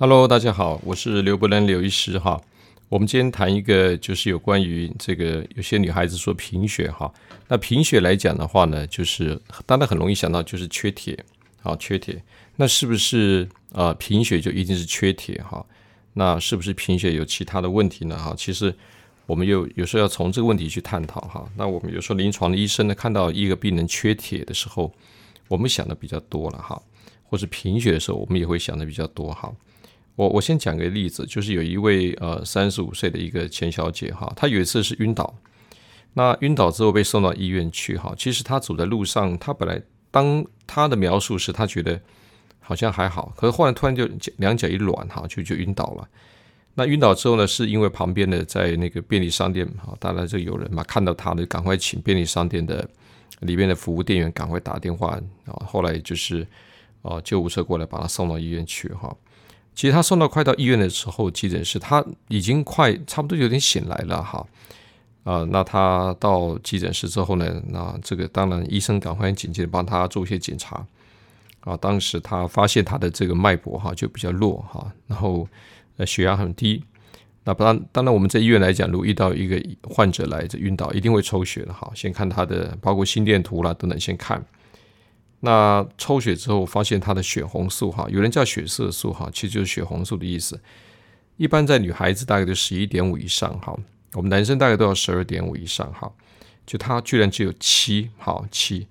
Hello，大家好，我是刘伯伦刘医师哈。我们今天谈一个，就是有关于这个有些女孩子说贫血哈。那贫血来讲的话呢，就是大家很容易想到就是缺铁，好缺铁。那是不是啊贫血就一定是缺铁哈？那是不是贫血有其他的问题呢哈？其实我们有有时候要从这个问题去探讨哈。那我们有时候临床的医生呢，看到一个病人缺铁的时候，我们想的比较多了哈。或是贫血的时候，我们也会想的比较多哈。我我先讲个例子，就是有一位呃三十五岁的一个钱小姐哈，她有一次是晕倒，那晕倒之后被送到医院去哈。其实她走在路上，她本来当她的描述是她觉得好像还好，可是后来突然就两脚一软哈，就就晕倒了。那晕倒之后呢，是因为旁边的在那个便利商店哈，当然就有人嘛看到她的，赶快请便利商店的里面的服务店员赶快打电话啊。后来就是啊救护车过来把她送到医院去哈。其实他送到快到医院的时候，急诊室他已经快差不多有点醒来了哈，啊，那他到急诊室之后呢，那这个当然医生赶快紧急的帮他做一些检查，啊，当时他发现他的这个脉搏哈就比较弱哈，然后呃血压很低，那当然当然我们在医院来讲，如果遇到一个患者来这晕倒，一定会抽血的哈，先看他的包括心电图啦等等先看。那抽血之后发现他的血红素哈，有人叫血色素哈，其实就是血红素的意思。一般在女孩子大概就十一点五以上哈，我们男生大概都要十二点五以上哈。就他居然只有七好七，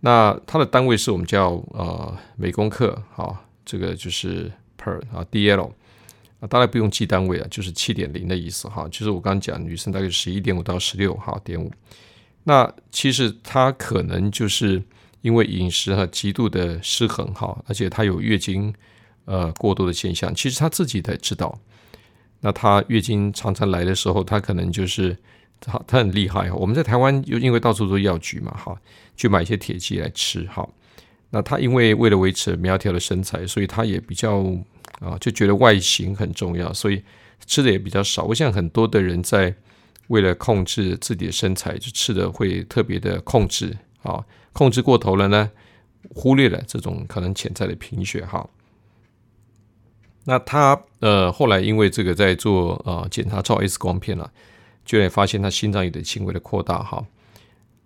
那它的单位是我们叫呃每公克哈，这个就是 per 啊 dl 啊，大概不用记单位啊，就是七点零的意思哈。就是我刚刚讲女生大概十一点五到十六哈点五，那其实它可能就是。因为饮食哈极度的失衡哈，而且她有月经呃过多的现象，其实她自己才知道。那她月经常常来的时候，她可能就是她她很厉害。我们在台湾又因为到处都药局嘛哈，去买一些铁剂来吃哈。那她因为为了维持苗条的身材，所以她也比较啊就觉得外形很重要，所以吃的也比较少。我想很多的人在为了控制自己的身材，就吃的会特别的控制啊。控制过头了呢，忽略了这种可能潜在的贫血哈。那他呃后来因为这个在做呃检查照 X 光片了，居然发现他心脏有点轻微的扩大哈。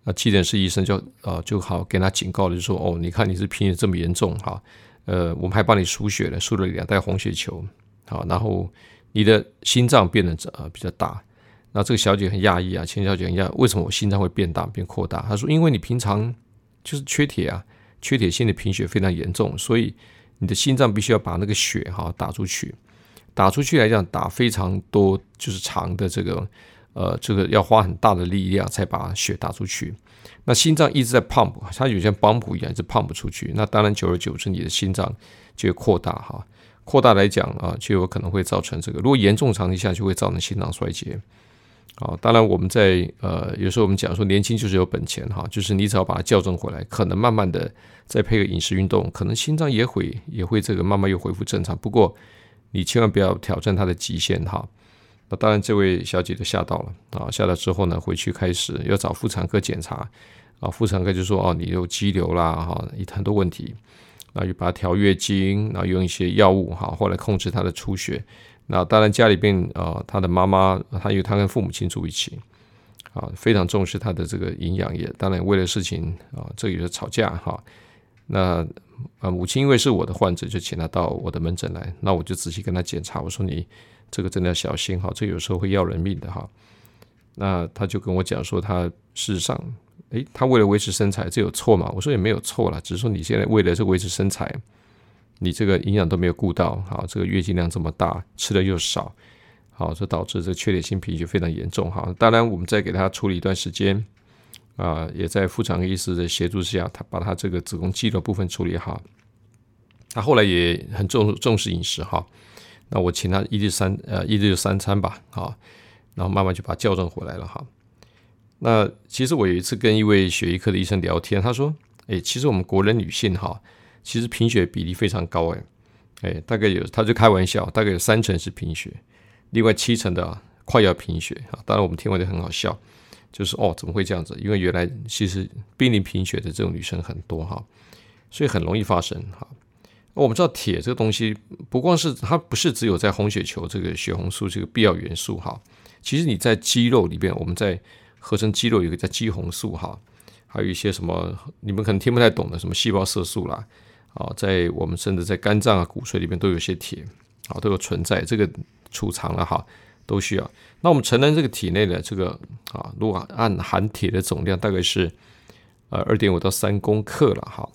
那急诊室医生就呃就好给他警告了，就说哦，你看你是贫血这么严重哈，呃我们还帮你输血了，输了两袋红血球，好，然后你的心脏变得呃比较大。那这个小姐很讶异啊，钱小姐很讶，为什么我心脏会变大变扩大？她说因为你平常。就是缺铁啊，缺铁性的贫血非常严重，所以你的心脏必须要把那个血哈打出去，打出去来讲打非常多，就是长的这个呃这个要花很大的力量才把血打出去。那心脏一直在 pump，它有像 pump 一样是 pump 出去。那当然久而久之你的心脏就会扩大哈，扩大来讲啊就有可能会造成这个，如果严重长期下就会造成心脏衰竭。啊，当然我们在呃，有时候我们讲说年轻就是有本钱哈，就是你只要把它校正回来，可能慢慢的再配合饮食运动，可能心脏也会也会这个慢慢又恢复正常。不过你千万不要挑战它的极限哈。那当然这位小姐就吓到了啊，吓到之后呢，回去开始要找妇产科检查啊，妇产科就说哦，你有肌瘤啦哈，很多问题，然后就把它调月经，然后用一些药物哈，后来控制她的出血。那当然，家里边啊，他的妈妈，他因为他跟父母亲住一起，啊，非常重视他的这个营养，也当然为了事情啊，这也是吵架哈。那啊，母亲因为是我的患者，就请他到我的门诊来，那我就仔细跟他检查，我说你这个真的要小心哈，这有时候会要人命的哈。那他就跟我讲说，他事实上，诶，他为了维持身材，这有错吗？我说也没有错啦，只是说你现在为了这维持身材。你这个营养都没有顾到，好，这个月经量这么大，吃的又少，好，这导致这缺铁性贫血非常严重，哈。当然，我们再给他处理一段时间，啊，也在妇产科医师的协助下，他把他这个子宫肌肉部分处理好。他后来也很重重视饮食，哈。那我请他一日三呃一日三餐吧，好，然后慢慢就把校正回来了，哈。那其实我有一次跟一位血液科的医生聊天，他说，哎，其实我们国人女性，哈。其实贫血比例非常高，哎，哎，大概有，他就开玩笑，大概有三成是贫血，另外七成的快要贫血啊。当然我们听完就很好笑，就是哦，怎么会这样子？因为原来其实濒临贫血的这种女生很多哈，所以很容易发生哈。我们知道铁这个东西，不光是它不是只有在红血球这个血红素这个必要元素哈，其实你在肌肉里边，我们在合成肌肉有一个叫肌红素哈，还有一些什么你们可能听不太懂的什么细胞色素啦，啊，在我们甚至在肝脏啊骨髓里面都有些铁，啊都有存在，这个储藏了哈，都需要。那我们成人这个体内的这个啊，如果按含铁的总量大概是呃二点五到三公克了哈。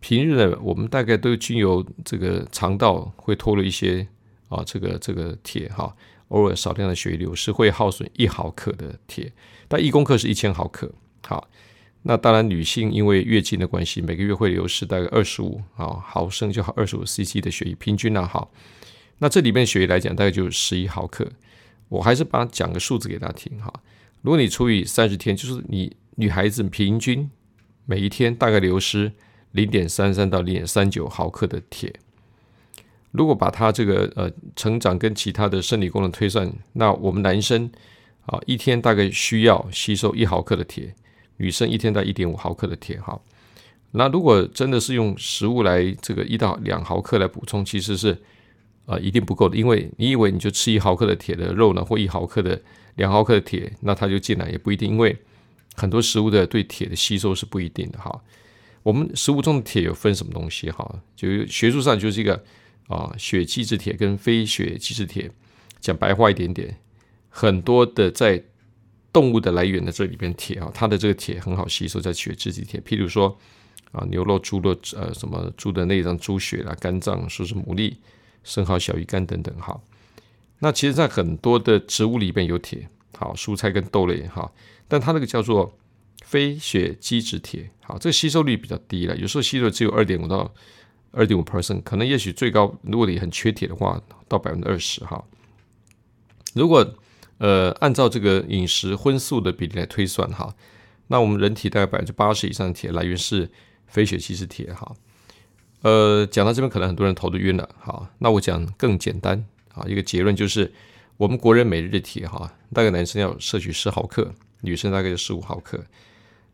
平日呢，我们大概都经由这个肠道会脱了一些啊，这个这个铁哈，偶尔少量的血液流失会耗损一毫克的铁，但一公克是一千毫克。好，那当然女性因为月经的关系，每个月会流失大概二十五啊毫升就好二十五 CC 的血液，平均呢好，那这里面血液来讲大概就是十一毫克。我还是把讲个数字给大家听哈，如果你除以三十天，就是你女孩子平均每一天大概流失。零点三三到零点三九毫克的铁，如果把它这个呃成长跟其他的生理功能推算，那我们男生啊一天大概需要吸收一毫克的铁，女生一天在一点五毫克的铁哈。那如果真的是用食物来这个一到两毫克来补充，其实是啊一定不够的，因为你以为你就吃一毫克的铁的肉呢，或一毫克的两毫克的铁，那它就进来也不一定，因为很多食物的对铁的吸收是不一定的哈。我们食物中的铁有分什么东西哈？就学术上就是一个啊血基质铁跟非血基质铁。讲白话一点点，很多的在动物的来源的这里边铁啊，它的这个铁很好吸收在血基质铁。譬如说啊牛肉、猪肉呃什么猪的内脏、猪血啦、肝脏，说是牡蛎、生蚝、小鱼干等等哈。那其实，在很多的植物里边有铁，好蔬菜跟豆类哈，但它那个叫做。非血基质铁，好，这个吸收率比较低了，有时候吸收只有二点五到二点五 percent，可能也许最高，如果你很缺铁的话，到百分之二十哈。如果呃按照这个饮食荤素的比例来推算哈，那我们人体大概百分之八十以上的铁来源是非血吸式铁哈。呃，讲到这边可能很多人头都晕了，好，那我讲更简单啊，一个结论就是我们国人每日的铁哈，大概男生要摄取十毫克，女生大概就十五毫克。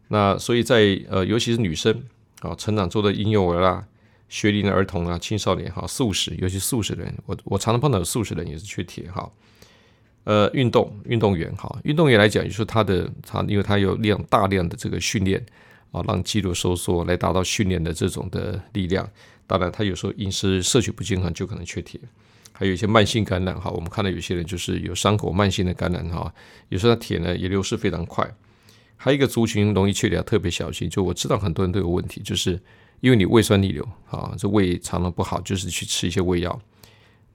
那所以在呃，尤其是女生啊，成长中的婴幼儿啦、学龄的儿童啊、青少年哈、素食，尤其素食的人，我我常常碰到素食的人也是缺铁哈。呃，运动运动员哈，运动员来讲，就是他的他，因为他有量大量的这个训练啊，让肌肉收缩来达到训练的这种的力量。当然，他有时候饮食摄取不均衡，就可能缺铁。还有一些慢性感染哈，我们看到有些人就是有伤口慢性的感染哈，有时候他铁呢也流失非常快。还有一个族群容易缺铁特别小心，就我知道很多人都有问题，就是因为你胃酸逆流啊，这胃肠道不好，就是去吃一些胃药。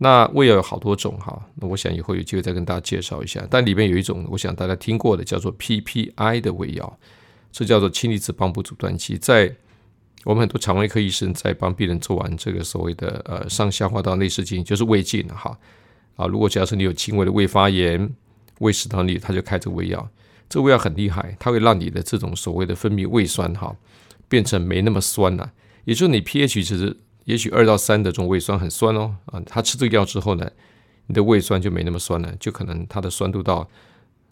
那胃药有好多种哈，那我想以后有机会再跟大家介绍一下。但里面有一种，我想大家听过的，叫做 PPI 的胃药，这叫做氢离子帮补阻断剂。在我们很多肠胃科医生在帮病人做完这个所谓的呃上消化道内视镜，就是胃镜哈啊，如果假设你有轻微的胃发炎、胃食道逆，他就开这个胃药。这胃药很厉害，它会让你的这种所谓的分泌胃酸哈，变成没那么酸了。也就是你 pH 值也许二到三的这种胃酸很酸哦啊，他吃这个药之后呢，你的胃酸就没那么酸了，就可能它的酸度到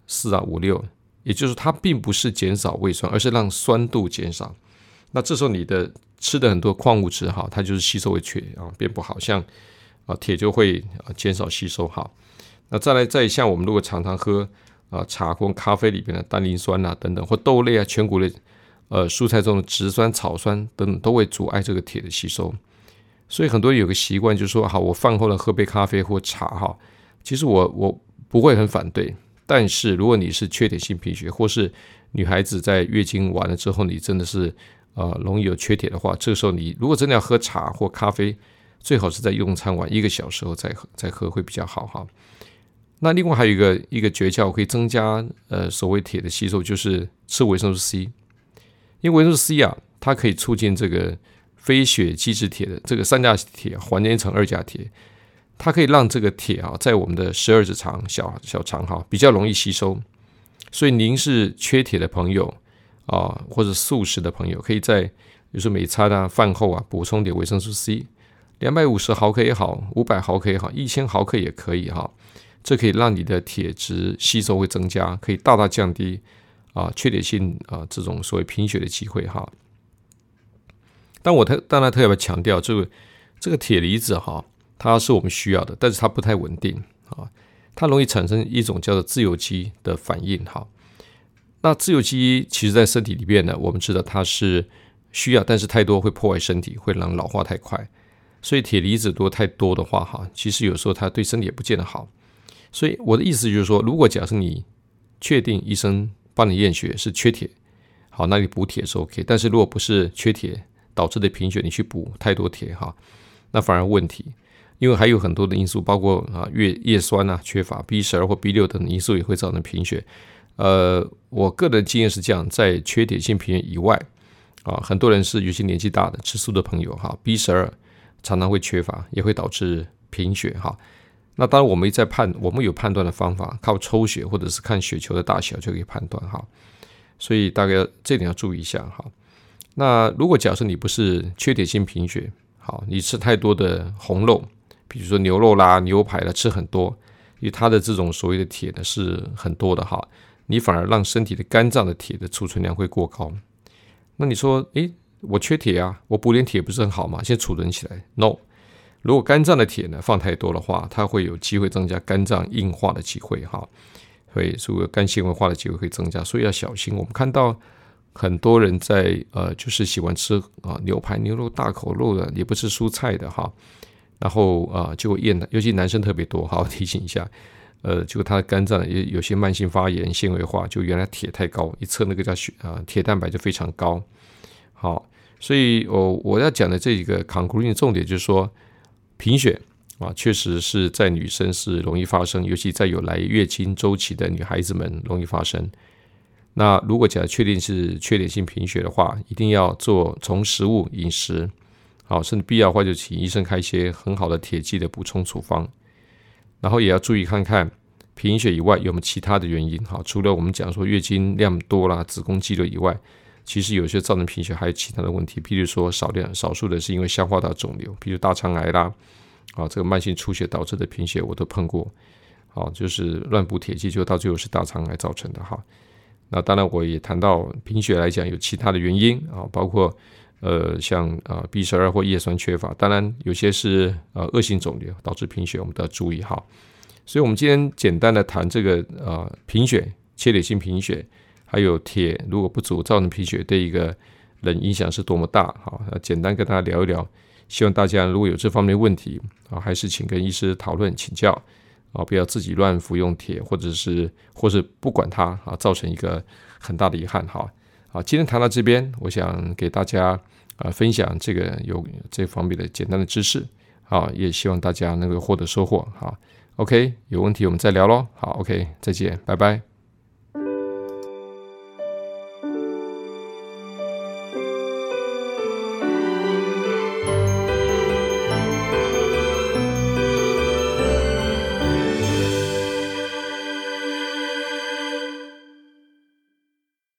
四啊五六。也就是它并不是减少胃酸，而是让酸度减少。那这时候你的吃的很多矿物质哈，它就是吸收会缺啊，变不好，像啊铁就会啊减少吸收哈。那再来再像我们如果常常喝。啊，茶或咖啡里边的单磷酸啊，等等，或豆类啊、全谷类，呃，蔬菜中的植酸、草酸等等，都会阻碍这个铁的吸收。所以很多人有个习惯，就是说，好，我饭后呢喝杯咖啡或茶哈。其实我我不会很反对，但是如果你是缺铁性贫血，或是女孩子在月经完了之后，你真的是呃容易有缺铁的话，这个时候你如果真的要喝茶或咖啡，最好是在用餐完一个小时后再喝再喝会比较好哈。那另外还有一个一个诀窍，可以增加呃所谓铁的吸收，就是吃维生素 C。因为维生素 C 啊，它可以促进这个非血基质铁的这个三价铁还原成二价铁，它可以让这个铁啊在我们的十二指肠小小肠哈比较容易吸收。所以您是缺铁的朋友啊，或者素食的朋友，可以在比如说每餐啊饭后啊补充点维生素 C，两百五十毫克也好，五百毫克也好，一千毫克也可以哈。这可以让你的铁质吸收会增加，可以大大降低啊缺铁性啊这种所谓贫血的机会哈。但我特当然特别强调，这个这个铁离子哈，它是我们需要的，但是它不太稳定啊，它容易产生一种叫做自由基的反应哈。那自由基其实在身体里面呢，我们知道它是需要，但是太多会破坏身体，会让老化太快。所以铁离子多太多的话哈，其实有时候它对身体也不见得好。所以我的意思就是说，如果假设你确定医生帮你验血是缺铁，好，那你补铁是 OK。但是如果不是缺铁导致的贫血，你去补太多铁哈。那反而问题，因为还有很多的因素，包括啊叶叶酸啊缺乏 B 十二或 B 六等因素也会造成贫血。呃，我个人经验是这样，在缺铁性贫血以外，啊，很多人是有些年纪大的吃素的朋友哈，B 十二常常会缺乏，也会导致贫血哈。那当然我们在判，我们有判断的方法，靠抽血或者是看血球的大小就可以判断哈。所以大概这点要注意一下哈。那如果假设你不是缺铁性贫血，好，你吃太多的红肉，比如说牛肉啦、牛排啦，吃很多，因为它的这种所谓的铁呢是很多的哈，你反而让身体的肝脏的铁的储存量会过高。那你说，诶，我缺铁啊，我补点铁不是很好吗？先储存起来？No，如果肝脏的铁呢放太多的话，它会有机会增加肝脏硬化的机会哈，会所以肝纤维化的机会会增加，所以要小心。我们看到。很多人在呃，就是喜欢吃啊牛排、牛肉大口肉的，也不吃蔬菜的哈。然后啊，就验的，尤其男生特别多，好提醒一下。呃，就他的肝脏也有些慢性发炎、纤维化，就原来铁太高，一测那个叫血啊，铁蛋白就非常高。好，所以我我要讲的这一个 conclusion 重点就是说，贫血啊，确实是在女生是容易发生，尤其在有来月经周期的女孩子们容易发生。那如果假确定是缺铁性贫血的话，一定要做从食物饮食，好，甚至必要的话就请医生开一些很好的铁剂的补充处方。然后也要注意看看贫血以外有没有其他的原因，好，除了我们讲说月经量多啦、子宫肌瘤以外，其实有些造成贫血还有其他的问题，譬如说少量少数的是因为消化道肿瘤，比如大肠癌啦，啊，这个慢性出血导致的贫血我都碰过，好，就是乱补铁剂就到最后是大肠癌造成的哈。那当然，我也谈到贫血来讲有其他的原因啊，包括呃像啊 B 十二或叶酸缺乏，当然有些是呃恶性肿瘤导致贫血，我们都要注意哈。所以，我们今天简单的谈这个呃贫血、切铁性贫血，还有铁如果不足造成贫血对一个人影响是多么大哈。简单跟大家聊一聊，希望大家如果有这方面问题啊，还是请跟医师讨论请教。啊，不要自己乱服用铁，或者是，或是不管它啊，造成一个很大的遗憾哈。好，今天谈到这边，我想给大家啊分享这个有这方面的简单的知识，啊，也希望大家能够获得收获。好，OK，有问题我们再聊喽。好，OK，再见，拜拜。